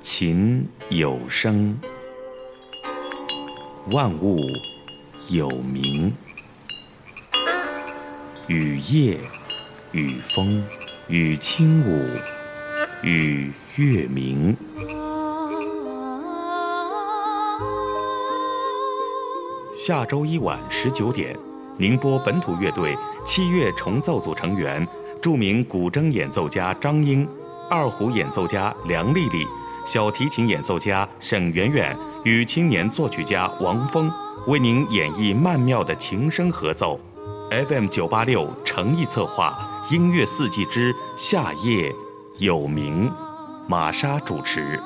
琴有声，万物有名。雨夜，雨风，雨轻舞，雨月明。下周一晚十九点，宁波本土乐队七月重奏组成员，著名古筝演奏家张英，二胡演奏家梁丽丽。小提琴演奏家沈媛媛与青年作曲家王峰为您演绎曼妙的琴声合奏。FM 九八六诚意策划《音乐四季之夏夜有名》，玛莎主持。